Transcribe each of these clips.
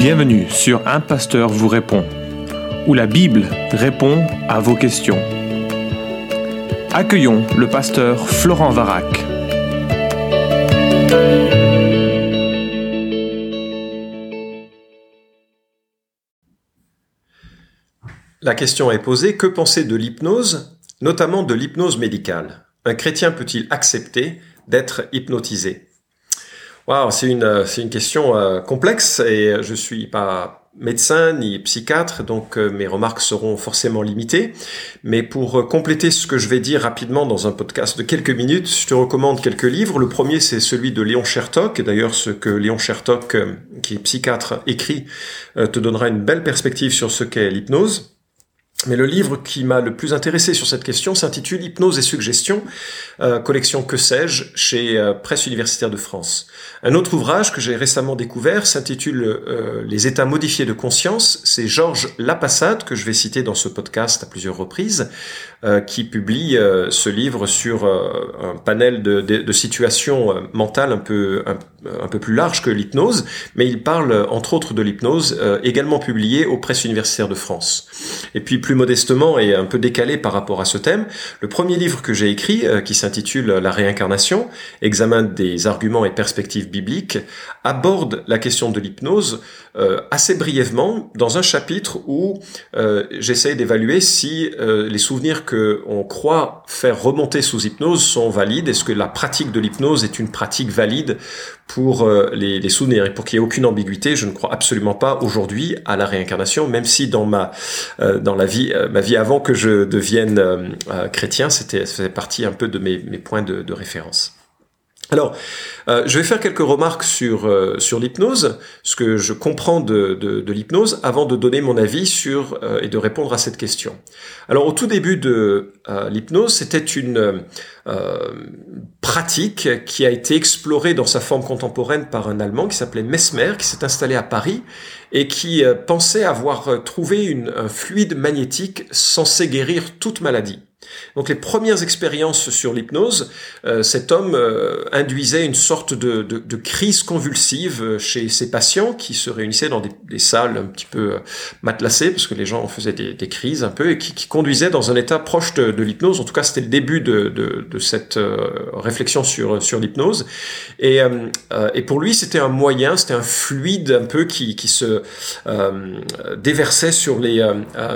Bienvenue sur Un Pasteur vous répond, où la Bible répond à vos questions. Accueillons le pasteur Florent Varac. La question est posée, que penser de l'hypnose, notamment de l'hypnose médicale? Un chrétien peut-il accepter d'être hypnotisé? C'est une, euh, c'est une question euh, complexe et je suis pas médecin ni psychiatre, donc euh, mes remarques seront forcément limitées. Mais pour compléter ce que je vais dire rapidement dans un podcast de quelques minutes, je te recommande quelques livres. Le premier, c'est celui de Léon Chertok. D'ailleurs, ce que Léon Chertok, qui est psychiatre, écrit, te donnera une belle perspective sur ce qu'est l'hypnose. Mais le livre qui m'a le plus intéressé sur cette question s'intitule Hypnose et suggestion, euh, collection Que sais-je chez euh, Presse universitaire de France. Un autre ouvrage que j'ai récemment découvert s'intitule euh, Les états modifiés de conscience. C'est Georges Lapassade que je vais citer dans ce podcast à plusieurs reprises, qui publie ce livre sur un panel de, de, de situations mentales un peu un, un peu plus large que l'hypnose, mais il parle entre autres de l'hypnose, également publié aux Presses universitaires de France. Et puis plus modestement et un peu décalé par rapport à ce thème, le premier livre que j'ai écrit, euh, qui s'intitule La réincarnation, examen des arguments et perspectives bibliques, aborde la question de l'hypnose euh, assez brièvement dans un chapitre où euh, j'essaie d'évaluer si les souvenirs que on croit faire remonter sous hypnose sont valides. Est-ce que la pratique de l'hypnose est une pratique valide pour les, les souvenirs? Et pour qu'il n'y ait aucune ambiguïté, je ne crois absolument pas aujourd'hui à la réincarnation, même si dans ma dans la vie, euh, ma vie avant que je devienne euh, euh, chrétien, c'était, ça faisait partie un peu de mes, mes points de, de référence. Alors, euh, je vais faire quelques remarques sur euh, sur l'hypnose, ce que je comprends de, de, l'hypnose, avant de donner mon avis sur euh, et de répondre à cette question. Alors, au tout début de l'hypnose, c'était une pratique qui a été explorée dans sa forme contemporaine par un Allemand qui s'appelait Mesmer, qui s'est installé à Paris et qui pensait avoir trouvé une, un fluide magnétique censé guérir toute maladie. Donc les premières expériences sur l'hypnose, euh, cet homme euh, induisait une sorte de, crise convulsive euh, chez ses patients qui se réunissaient dans des, salles un petit peu matelassées parce que les gens faisaient des, crises un peu et qui, conduisaient dans un état proche de, l'hypnose. En tout cas, c'était le début de, cette réflexion sur, l'hypnose. Et, pour lui, c'était un moyen, c'était un fluide un peu qui, se déversait sur les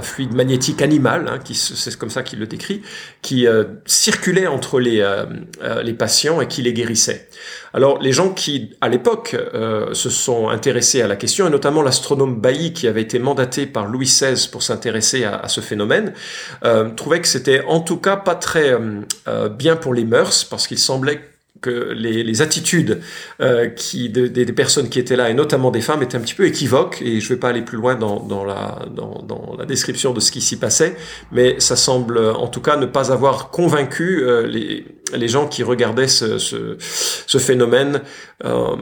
fluides magnétiques animal, hein, c'est comme ça qu'il le décrit qui euh, circulait entre les, euh, euh, les patients et qui les guérissait. Alors les gens qui, à l'époque, se sont intéressés à la question, et notamment l'astronome Bailly, qui avait été mandaté par Louis XVI pour s'intéresser à, ce phénomène, trouvaient que c'était en tout cas pas très bien pour les mœurs, parce qu'il semblait que les, les attitudes euh, qui, des, des, personnes qui étaient là, et notamment des femmes, étaient un petit peu équivoques, et je ne vais pas aller plus loin dans, dans, la, dans, dans, la description de ce qui s'y passait, mais ça semble en tout cas ne pas avoir convaincu euh, les, les gens qui regardaient ce, ce, ce phénomène. Euh,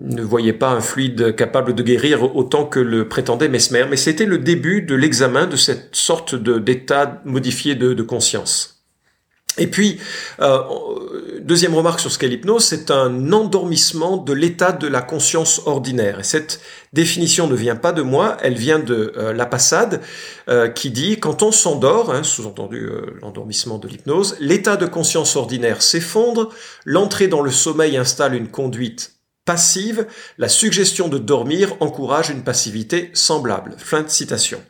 ne voyaient pas un fluide capable de guérir autant que le prétendait Mesmer, mais c'était le début de l'examen de cette sorte d'état modifié de, de conscience. Et puis, euh, deuxième remarque sur ce qu'est l'hypnose, c'est un endormissement de l'état de la conscience ordinaire. Et cette définition ne vient pas de moi, elle vient de euh, la passade euh, qui dit quand on s'endort, hein, sous-entendu l'endormissement de l'hypnose, l'état de conscience ordinaire s'effondre, l'entrée dans le sommeil installe une conduite passive, la suggestion de dormir encourage une passivité semblable. Fin de citation.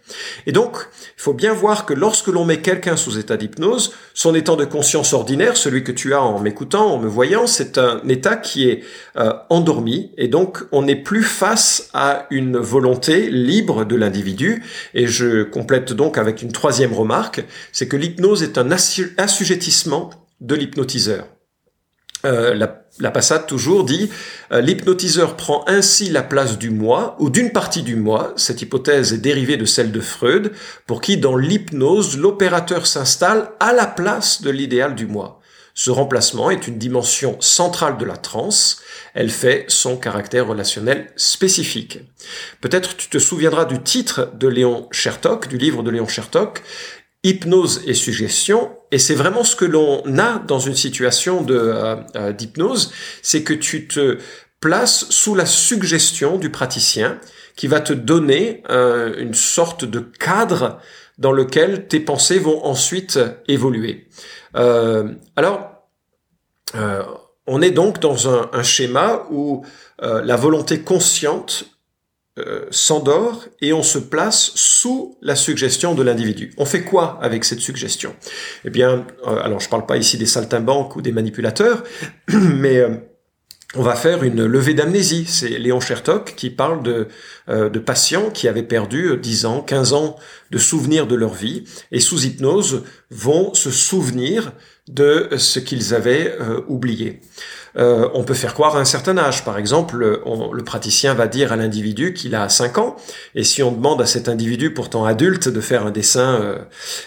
Et donc, il faut bien voir que lorsque l'on met quelqu'un sous état d'hypnose, son état de conscience ordinaire, celui que tu as en m'écoutant, en me voyant, c'est un état qui est euh, endormi, et donc on n'est plus face à une volonté libre de l'individu. Et je complète donc avec une troisième remarque, c'est que l'hypnose est un assujettissement de l'hypnotiseur. Euh, la, passade toujours dit euh, l'hypnotiseur prend ainsi la place du moi ou d'une partie du moi. Cette hypothèse est dérivée de celle de Freud, pour qui dans l'hypnose l'opérateur s'installe à la place de l'idéal du moi. Ce remplacement est une dimension centrale de la transe. Elle fait son caractère relationnel spécifique. Peut-être tu te souviendras du titre de Léon Chertok, du livre de Léon Chertok, hypnose et suggestion, et c'est vraiment ce que l'on a dans une situation euh, euh, d'hypnose, c'est que tu te place sous la suggestion du praticien qui va te donner euh, une sorte de cadre dans lequel tes pensées vont ensuite évoluer. Alors, on est donc dans un, un schéma où la volonté consciente s'endort et on se place sous la suggestion de l'individu. On fait quoi avec cette suggestion? Eh bien, alors je parle pas ici des saltimbanques ou des manipulateurs, mais on va faire une levée d'amnésie. C'est Léon Chertok qui parle de, euh, de patients qui avaient perdu 10 ans, 15 ans de souvenirs de leur vie et sous hypnose vont se souvenir de ce qu'ils avaient euh, oublié. Euh, on peut faire croire à un certain âge. Par exemple, le praticien va dire à l'individu qu'il a 5 ans, et si on demande à cet individu pourtant adulte de faire un dessin, euh,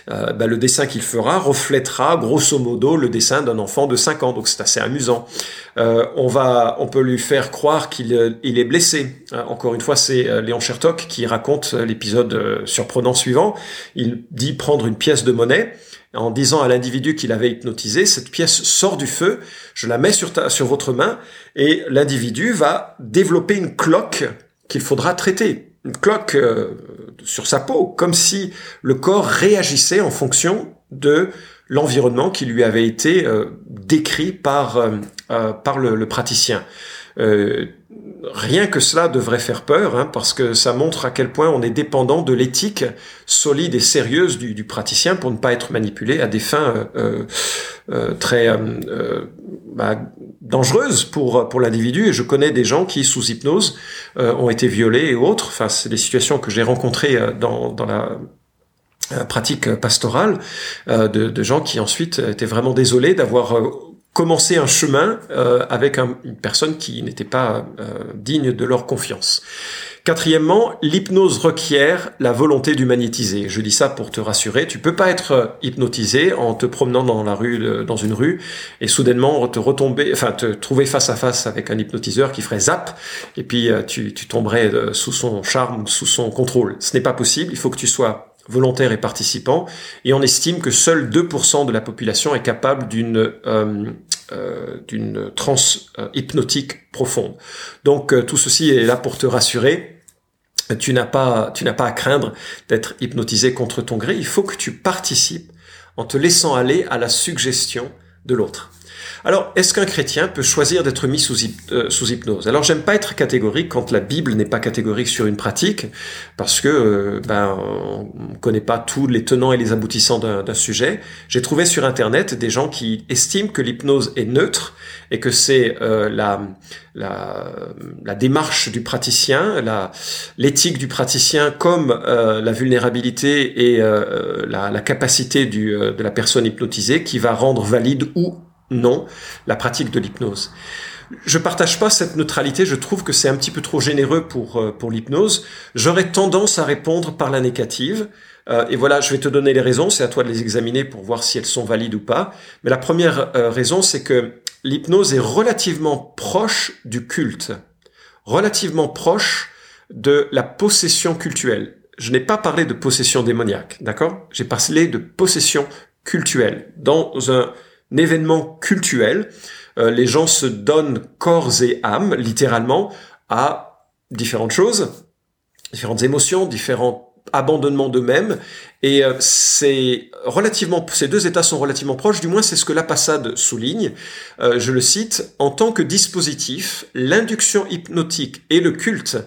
euh, bah, le dessin qu'il fera reflètera grosso modo le dessin d'un enfant de 5 ans. Donc c'est assez amusant. on va, on peut lui faire croire qu'il il est blessé. encore une fois, c'est Léon Chertok qui raconte l'épisode surprenant suivant. Il dit prendre une pièce de monnaie en disant à l'individu qu'il avait hypnotisé, cette pièce sort du feu, je la mets sur, ta, sur votre main, et l'individu va développer une cloque qu'il faudra traiter. Une cloque euh, sur sa peau, comme si le corps réagissait en fonction de l'environnement qui lui avait été euh, décrit par, euh, le praticien rien que cela devrait faire peur, hein, parce que ça montre à quel point on est dépendant de l'éthique solide et sérieuse du, praticien pour ne pas être manipulé à des fins euh, euh, euh, très bah, dangereuses pour pour l'individu. Et je connais des gens qui, sous hypnose, ont été violés et autres. Enfin, c'est des situations que j'ai rencontrées dans, dans la pratique pastorale de, de, gens qui ensuite étaient vraiment désolés d'avoir commencer un chemin euh, avec une personne qui n'était pas euh, digne de leur confiance. Quatrièmement, l'hypnose requiert la volonté d'humaniser. Je dis ça pour te rassurer. Tu peux pas être hypnotisé en te promenant dans la rue, dans une rue, et soudainement te retomber, enfin te trouver face à face avec un hypnotiseur qui ferait zap, et puis euh, tu, tu tomberais sous son charme, sous son contrôle. Ce n'est pas possible. Il faut que tu sois volontaires et participants, et on estime que seul 2% de la population est capable d'une euh, euh, d'une transe euh, hypnotique profonde. Donc tout ceci est là pour te rassurer. Tu n'as pas, tu n'as pas à craindre d'être hypnotisé contre ton gré. Il faut que tu participes en te laissant aller à la suggestion de l'autre. Alors, est-ce qu'un chrétien peut choisir d'être mis sous, euh, hypnose? Alors, j'aime pas être catégorique quand la Bible n'est pas catégorique sur une pratique, parce que euh, ben on connaît pas tous les tenants et les aboutissants d'un sujet. J'ai trouvé sur Internet des gens qui estiment que l'hypnose est neutre et que c'est euh, la, démarche du praticien, l'éthique du praticien comme la vulnérabilité et la, la, capacité du, de la personne hypnotisée qui va rendre valide ou non la pratique de l'hypnose. Je partage pas cette neutralité, je trouve que c'est un petit peu trop généreux pour, euh, pour l'hypnose. J'aurais tendance à répondre par la négative. Euh, et voilà, je vais te donner les raisons, c'est à toi de les examiner pour voir si elles sont valides ou pas. Mais la première euh, raison, c'est que l'hypnose est relativement proche du culte, relativement proche de la possession cultuelle. Je n'ai pas parlé de possession démoniaque, d'accord? J'ai parlé de possession cultuelle. Dans un événement cultuel. Euh, les gens se donnent corps et âme, littéralement, à différentes choses, différentes émotions, différents abandonnements d'eux-mêmes. Et euh, c'est relativement, ces deux états sont relativement proches, du moins c'est ce que la passade souligne. Euh, je le cite, en tant que dispositif, l'induction hypnotique et le culte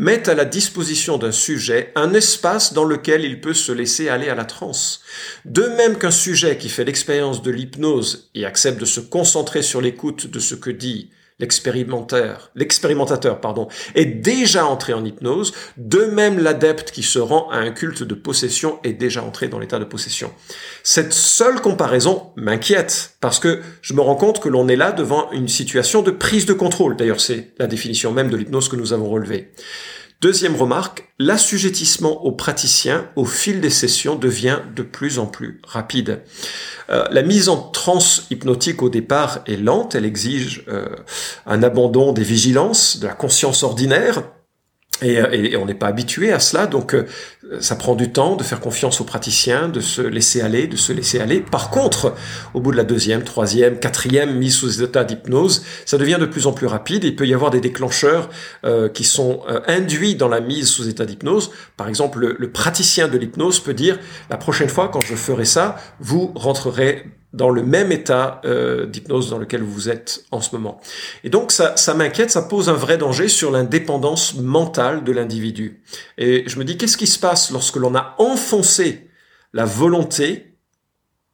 met à la disposition d'un sujet un espace dans lequel il peut se laisser aller à la transe. De même qu'un sujet qui fait l'expérience de l'hypnose et accepte de se concentrer sur l'écoute de ce que dit l'expérimentateur, l'expérimentateur, pardon, est déjà entré en hypnose, de même l'adepte qui se rend à un culte de possession est déjà entré dans l'état de possession. Cette seule comparaison m'inquiète, parce que je me rends compte que l'on est là devant une situation de prise de contrôle. D'ailleurs, c'est la définition même de l'hypnose que nous avons relevée. Deuxième remarque, l'assujettissement aux praticiens au fil des sessions devient de plus en plus rapide. Euh, la mise en transe hypnotique au départ est lente, elle exige euh, un abandon des vigilances, de la conscience ordinaire, Euh, et, on n'est pas habitué à cela, donc euh, ça prend du temps de faire confiance aux praticiens, de se laisser aller, de se laisser aller. Par contre, au bout de la deuxième, troisième, quatrième mise sous état d'hypnose, ça devient de plus en plus rapide. Il peut y avoir des déclencheurs euh, qui sont induits dans la mise sous état d'hypnose. Par exemple, le praticien de l'hypnose peut dire la prochaine fois quand je ferai ça, vous rentrerez dans le même état euh, d'hypnose dans lequel vous êtes en ce moment. Et donc ça, ça m'inquiète, ça pose un vrai danger sur l'indépendance mentale de l'individu. Et je me dis, qu'est-ce qui se passe lorsque l'on a enfoncé la volonté,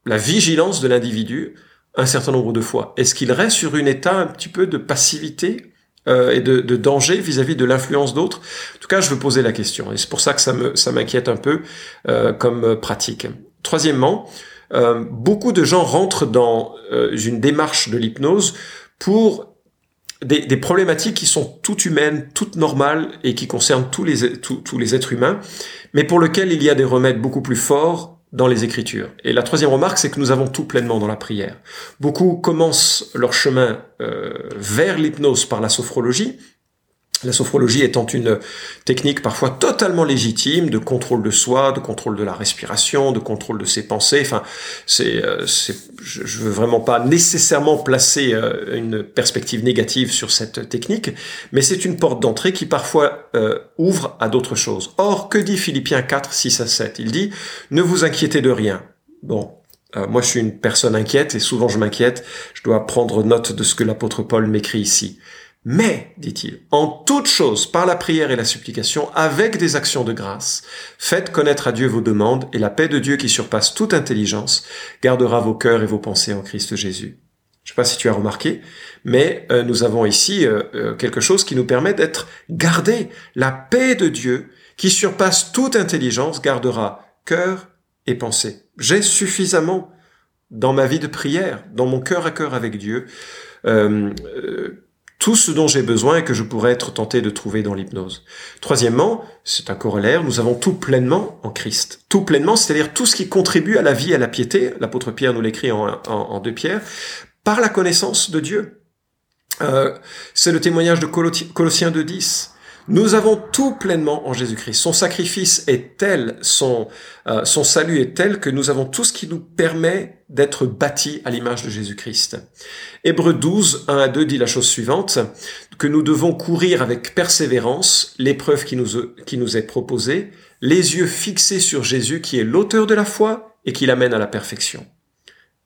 la vigilance de l'individu un certain nombre de fois? Est-ce qu'il reste sur un état un petit peu de passivité euh, et de, de, danger vis-à-vis de l'influence d'autres? En tout cas, je veux poser la question. Et c'est pour ça que ça me ça m'inquiète un peu euh, comme pratique. Troisièmement, euh, beaucoup de gens rentrent dans euh, une démarche de l'hypnose pour des, problématiques qui sont toutes humaines, toutes normales et qui concernent tous les, tous, les êtres humains, mais pour lesquels il y a des remèdes beaucoup plus forts dans les Écritures. Et la troisième remarque, c'est que nous avons tout pleinement dans la prière. Beaucoup commencent leur chemin euh, vers l'hypnose par la sophrologie, la sophrologie étant une technique parfois totalement légitime de contrôle de soi, de contrôle de la respiration, de contrôle de ses pensées. Enfin, c'est, euh, je, veux vraiment pas nécessairement placer euh, une perspective négative sur cette technique, mais c'est une porte d'entrée qui parfois euh, ouvre à d'autres choses. Or, que dit Philippiens 4, 6 à 7 Il dit ne vous inquiétez de rien. Bon, moi, je suis une personne inquiète et souvent je m'inquiète. Je dois prendre note de ce que l'apôtre Paul m'écrit ici. Mais, dit-il, en toute chose, par la prière et la supplication, avec des actions de grâce, faites connaître à Dieu vos demandes, et la paix de Dieu qui surpasse toute intelligence gardera vos cœurs et vos pensées en Christ Jésus. Je ne sais pas si tu as remarqué, mais euh, nous avons ici euh, euh, quelque chose qui nous permet d'être gardés. La paix de Dieu qui surpasse toute intelligence gardera cœur et pensée. J'ai suffisamment dans ma vie de prière, dans mon cœur à cœur avec Dieu, tout ce dont j'ai besoin et que je pourrais être tenté de trouver dans l'hypnose. Troisièmement, c'est un corollaire, nous avons tout pleinement en Christ. Tout pleinement, c'est-à-dire tout ce qui contribue à la vie et à la piété, l'apôtre Pierre nous l'écrit en, deux pierres, par la connaissance de Dieu. Euh, c'est le témoignage de Colossiens 2.10. Nous avons tout pleinement en Jésus-Christ. Son sacrifice est tel, son, euh, son salut est tel que nous avons tout ce qui nous permet d'être bâtis à l'image de Jésus-Christ. Hébreu 12, 1 à 2 dit la chose suivante, que nous devons courir avec persévérance l'épreuve qui nous est proposée, les yeux fixés sur Jésus qui est l'auteur de la foi et qui l'amène à la perfection.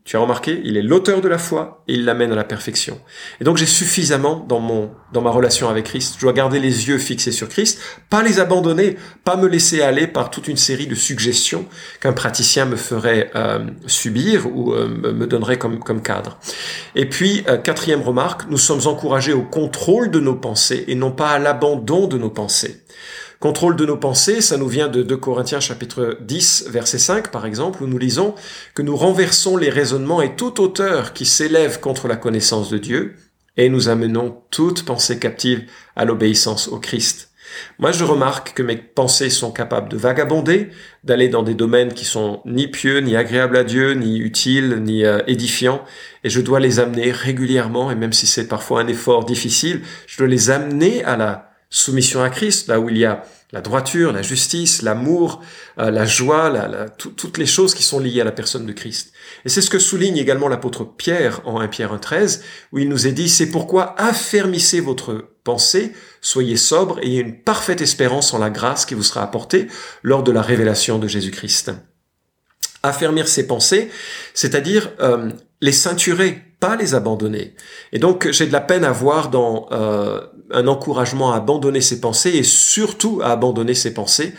Tu as remarqué, il est l'auteur de la foi et il l'amène à la perfection. Et donc j'ai suffisamment dans mon dans ma relation avec Christ, je dois garder les yeux fixés sur Christ, pas les abandonner, pas me laisser aller par toute une série de suggestions qu'un praticien me ferait euh, subir ou euh, me donnerait comme comme cadre. Et puis euh, quatrième remarque, nous sommes encouragés au contrôle de nos pensées et non pas à l'abandon de nos pensées. Contrôle de nos pensées, ça nous vient de 2 Corinthiens chapitre 10 verset 5 par exemple, où nous lisons que nous renversons les raisonnements et toute hauteur qui s'élève contre la connaissance de Dieu, et nous amenons toute pensée captive à l'obéissance au Christ. Moi, je remarque que mes pensées sont capables de vagabonder, d'aller dans des domaines qui sont ni pieux, ni agréables à Dieu, ni utiles, ni euh, édifiants, et je dois les amener régulièrement, et même si c'est parfois un effort difficile, je dois les amener à la soumission à Christ, là où il y a la droiture, la justice, l'amour, euh, la joie, la, toutes les choses qui sont liées à la personne de Christ. Et c'est ce que souligne également l'apôtre Pierre en 1 Pierre 1.13, où il nous est dit, c'est pourquoi affermissez votre pensée, soyez sobre et ayez une parfaite espérance en la grâce qui vous sera apportée lors de la révélation de Jésus-Christ. Affermir ses pensées, c'est-à-dire euh, les ceinturer, pas les abandonner. Et donc j'ai de la peine à voir dans euh, un encouragement à abandonner ses pensées et surtout à abandonner ses pensées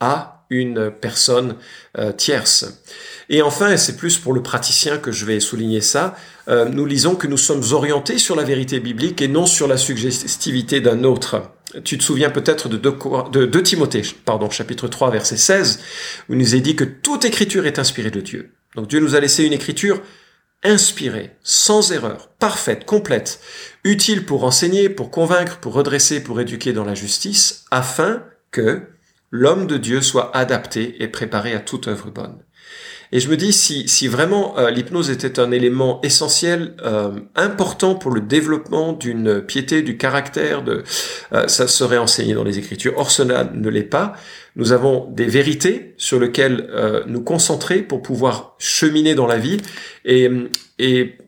à une personne euh, tierce. Et enfin, et c'est plus pour le praticien que je vais souligner ça, euh, nous lisons que nous sommes orientés sur la vérité biblique et non sur la suggestivité d'un autre. Tu te souviens peut-être de 2, de Timothée, pardon, chapitre 3, verset 16, où il nous est dit que toute écriture est inspirée de Dieu. Donc Dieu nous a laissé une écriture inspirée, sans erreur, parfaite, complète, utile pour enseigner, pour convaincre, pour redresser, pour éduquer dans la justice, afin que l'homme de Dieu soit adapté et préparé à toute œuvre bonne. Et je me dis, si, si vraiment euh, l'hypnose était un élément essentiel, euh, important pour le développement d'une piété, du caractère, de, euh, ça serait enseigné dans les Écritures. Or, cela ne l'est pas. Nous avons des vérités sur lesquelles nous concentrer pour pouvoir cheminer dans la vie et, et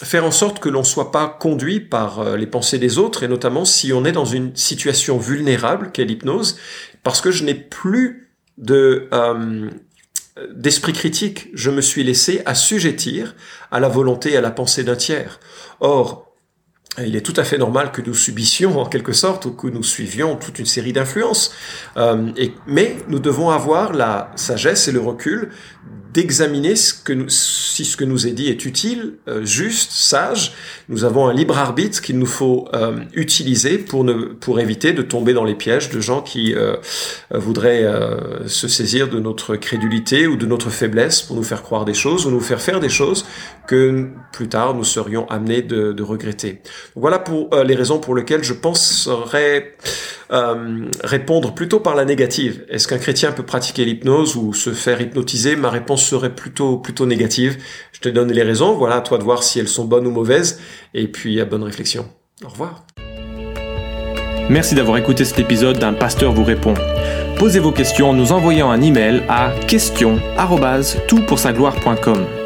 faire en sorte que l'on soit pas conduit par les pensées des autres, et notamment si on est dans une situation vulnérable qu'est l'hypnose, parce que je n'ai plus de d'esprit critique, je me suis laissé assujettir à la volonté et à la pensée d'un tiers. Or, il est tout à fait normal que nous subissions en quelque sorte ou que nous suivions toute une série d'influences. Euh, mais nous devons avoir la sagesse et le recul d'examiner si ce que nous est dit est utile, euh, juste, sage. Nous avons un libre arbitre qu'il nous faut euh, utiliser pour, ne, pour éviter de tomber dans les pièges de gens qui euh, voudraient se saisir de notre crédulité ou de notre faiblesse pour nous faire croire des choses ou nous faire faire des choses que plus tard nous serions amenés de, regretter. Voilà pour les raisons pour lesquelles je penserais euh, répondre plutôt par la négative. Est-ce qu'un chrétien peut pratiquer l'hypnose ou se faire hypnotiser? Ma réponse serait plutôt plutôt négative. Je te donne les raisons. Voilà, à toi de voir si elles sont bonnes ou mauvaises. Et puis à bonne réflexion. Au revoir. Merci d'avoir écouté cet épisode d'un pasteur vous répond. Posez vos questions en nous envoyant un email à question@toutpoursagloire.com.